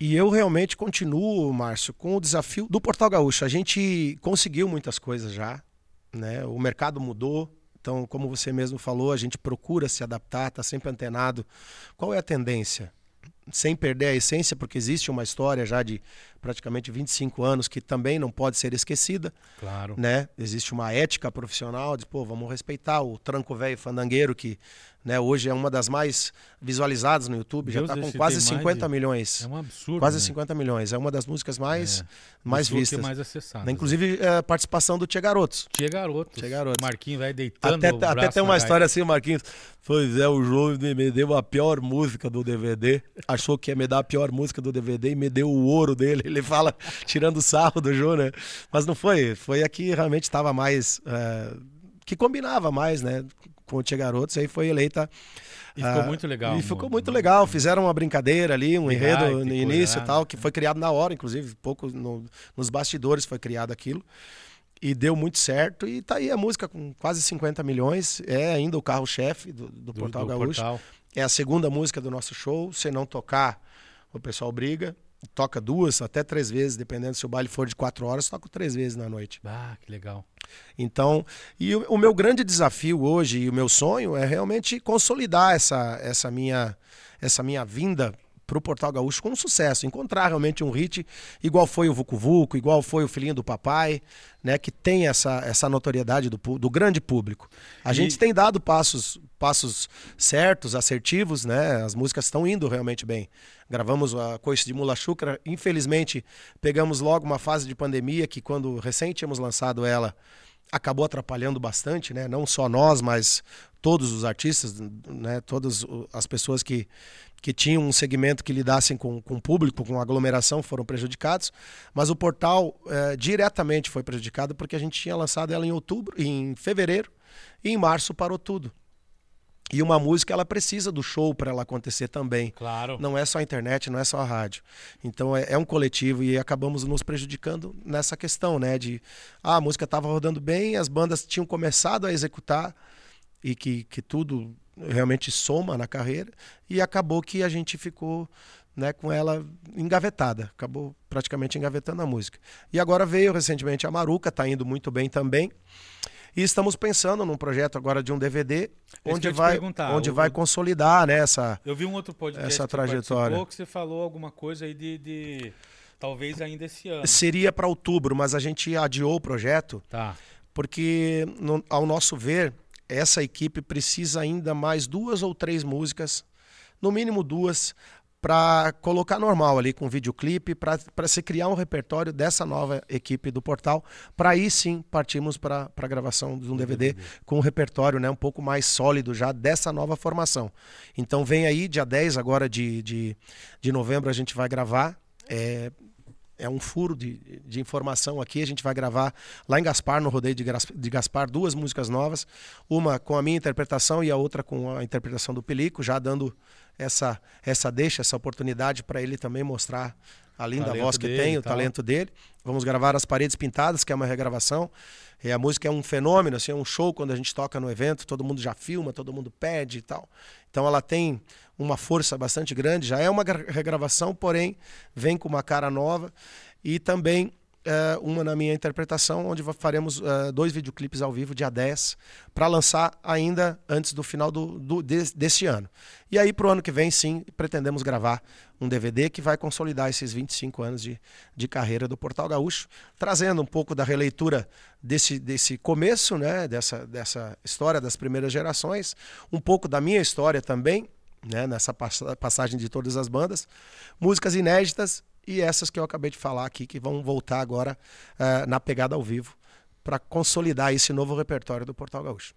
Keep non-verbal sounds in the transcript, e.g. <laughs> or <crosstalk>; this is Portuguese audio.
E eu realmente continuo, Márcio, com o desafio do Portal Gaúcho. A gente conseguiu muitas coisas já, né? O mercado mudou, então, como você mesmo falou, a gente procura se adaptar, está sempre antenado. Qual é a tendência? Sem perder a essência, porque existe uma história já de praticamente 25 anos que também não pode ser esquecida. Claro. Né? Existe uma ética profissional de, pô, vamos respeitar o tranco velho fandangueiro que né, hoje é uma das mais visualizadas no YouTube, Deus já está com quase 50 de... milhões. É um absurdo. Quase né? 50 milhões. É uma das músicas mais, é. mais vistas. mais acessadas. Inclusive, é, participação do Tia Garotos. Tia Garotos. Tia Garotos. Marquinhos vai deitando. Até, até tem uma história assim, Marquinhos. Pois é, o João me deu a pior música do DVD. Achou que ia me dar a pior música do DVD e me deu o ouro dele. Ele fala, <laughs> tirando sarro do João, né? Mas não foi. Foi a que realmente estava mais. É, que combinava mais, né? Com o Tia Garotos. Aí foi eleita. E ficou ah, muito legal. E ficou muito legal. Fizeram uma brincadeira ali, um enredo no início e tal, que foi criado na hora, inclusive, pouco no, nos bastidores foi criado aquilo. E deu muito certo. E tá aí a música com quase 50 milhões. É ainda o carro-chefe do, do, do, Portal do Gaúcho. Portal. É a segunda música do nosso show. Se não tocar, o pessoal briga toca duas, até três vezes, dependendo se o baile for de quatro horas, toco três vezes na noite. Ah, que legal. Então, e o, o meu grande desafio hoje e o meu sonho é realmente consolidar essa, essa, minha, essa minha vinda para o Portal Gaúcho com sucesso, encontrar realmente um hit igual foi o Vucu Vucu, igual foi o Filhinho do Papai, né, que tem essa, essa notoriedade do, do grande público. A e... gente tem dado passos passos certos, assertivos, né? As músicas estão indo realmente bem. Gravamos a Coice de Mula Chucra, infelizmente pegamos logo uma fase de pandemia que quando recém tínhamos lançado ela, acabou atrapalhando bastante, né? Não só nós, mas todos os artistas, né? Todas as pessoas que, que tinham um segmento que lidassem com, com o público, com aglomeração, foram prejudicados. Mas o portal é, diretamente foi prejudicado porque a gente tinha lançado ela em outubro, em fevereiro, e em março parou tudo. E uma música ela precisa do show para ela acontecer também. Claro. Não é só a internet, não é só a rádio. Então é, é um coletivo e acabamos nos prejudicando nessa questão, né? De ah, a música estava rodando bem, as bandas tinham começado a executar e que, que tudo realmente soma na carreira e acabou que a gente ficou né, com ela engavetada, acabou praticamente engavetando a música. E agora veio recentemente a Maruca, está indo muito bem também. E estamos pensando num projeto agora de um DVD onde vai, onde vai consolidar né, essa, eu vi um outro podcast essa trajetória. que você falou alguma coisa aí de, de talvez ainda esse ano. Seria para outubro, mas a gente adiou o projeto. Tá. Porque, no, ao nosso ver, essa equipe precisa ainda mais duas ou três músicas, no mínimo duas, para colocar normal ali com videoclipe, para se criar um repertório dessa nova equipe do portal, para aí sim partimos para a gravação de um DVD, DVD, com um repertório né, um pouco mais sólido já dessa nova formação. Então vem aí, dia 10 agora de, de, de novembro, a gente vai gravar. É, é um furo de, de informação aqui. A gente vai gravar lá em Gaspar, no rodeio de, de Gaspar, duas músicas novas. Uma com a minha interpretação e a outra com a interpretação do Pelico, já dando essa, essa deixa, essa oportunidade para ele também mostrar a linda voz que tem, o talento dele. Vamos gravar As Paredes Pintadas, que é uma regravação. E a música é um fenômeno, assim, é um show quando a gente toca no evento, todo mundo já filma, todo mundo pede e tal. Então ela tem uma força bastante grande, já é uma regravação, porém vem com uma cara nova e também uh, uma na minha interpretação, onde faremos uh, dois videoclipes ao vivo, dia 10, para lançar ainda antes do final do, do de, desse ano. E aí, para o ano que vem, sim, pretendemos gravar um DVD que vai consolidar esses 25 anos de, de carreira do Portal Gaúcho, trazendo um pouco da releitura desse, desse começo, né, dessa, dessa história das primeiras gerações, um pouco da minha história também, né, nessa passagem de todas as bandas, músicas inéditas e essas que eu acabei de falar aqui, que vão voltar agora uh, na pegada ao vivo, para consolidar esse novo repertório do Portal Gaúcho.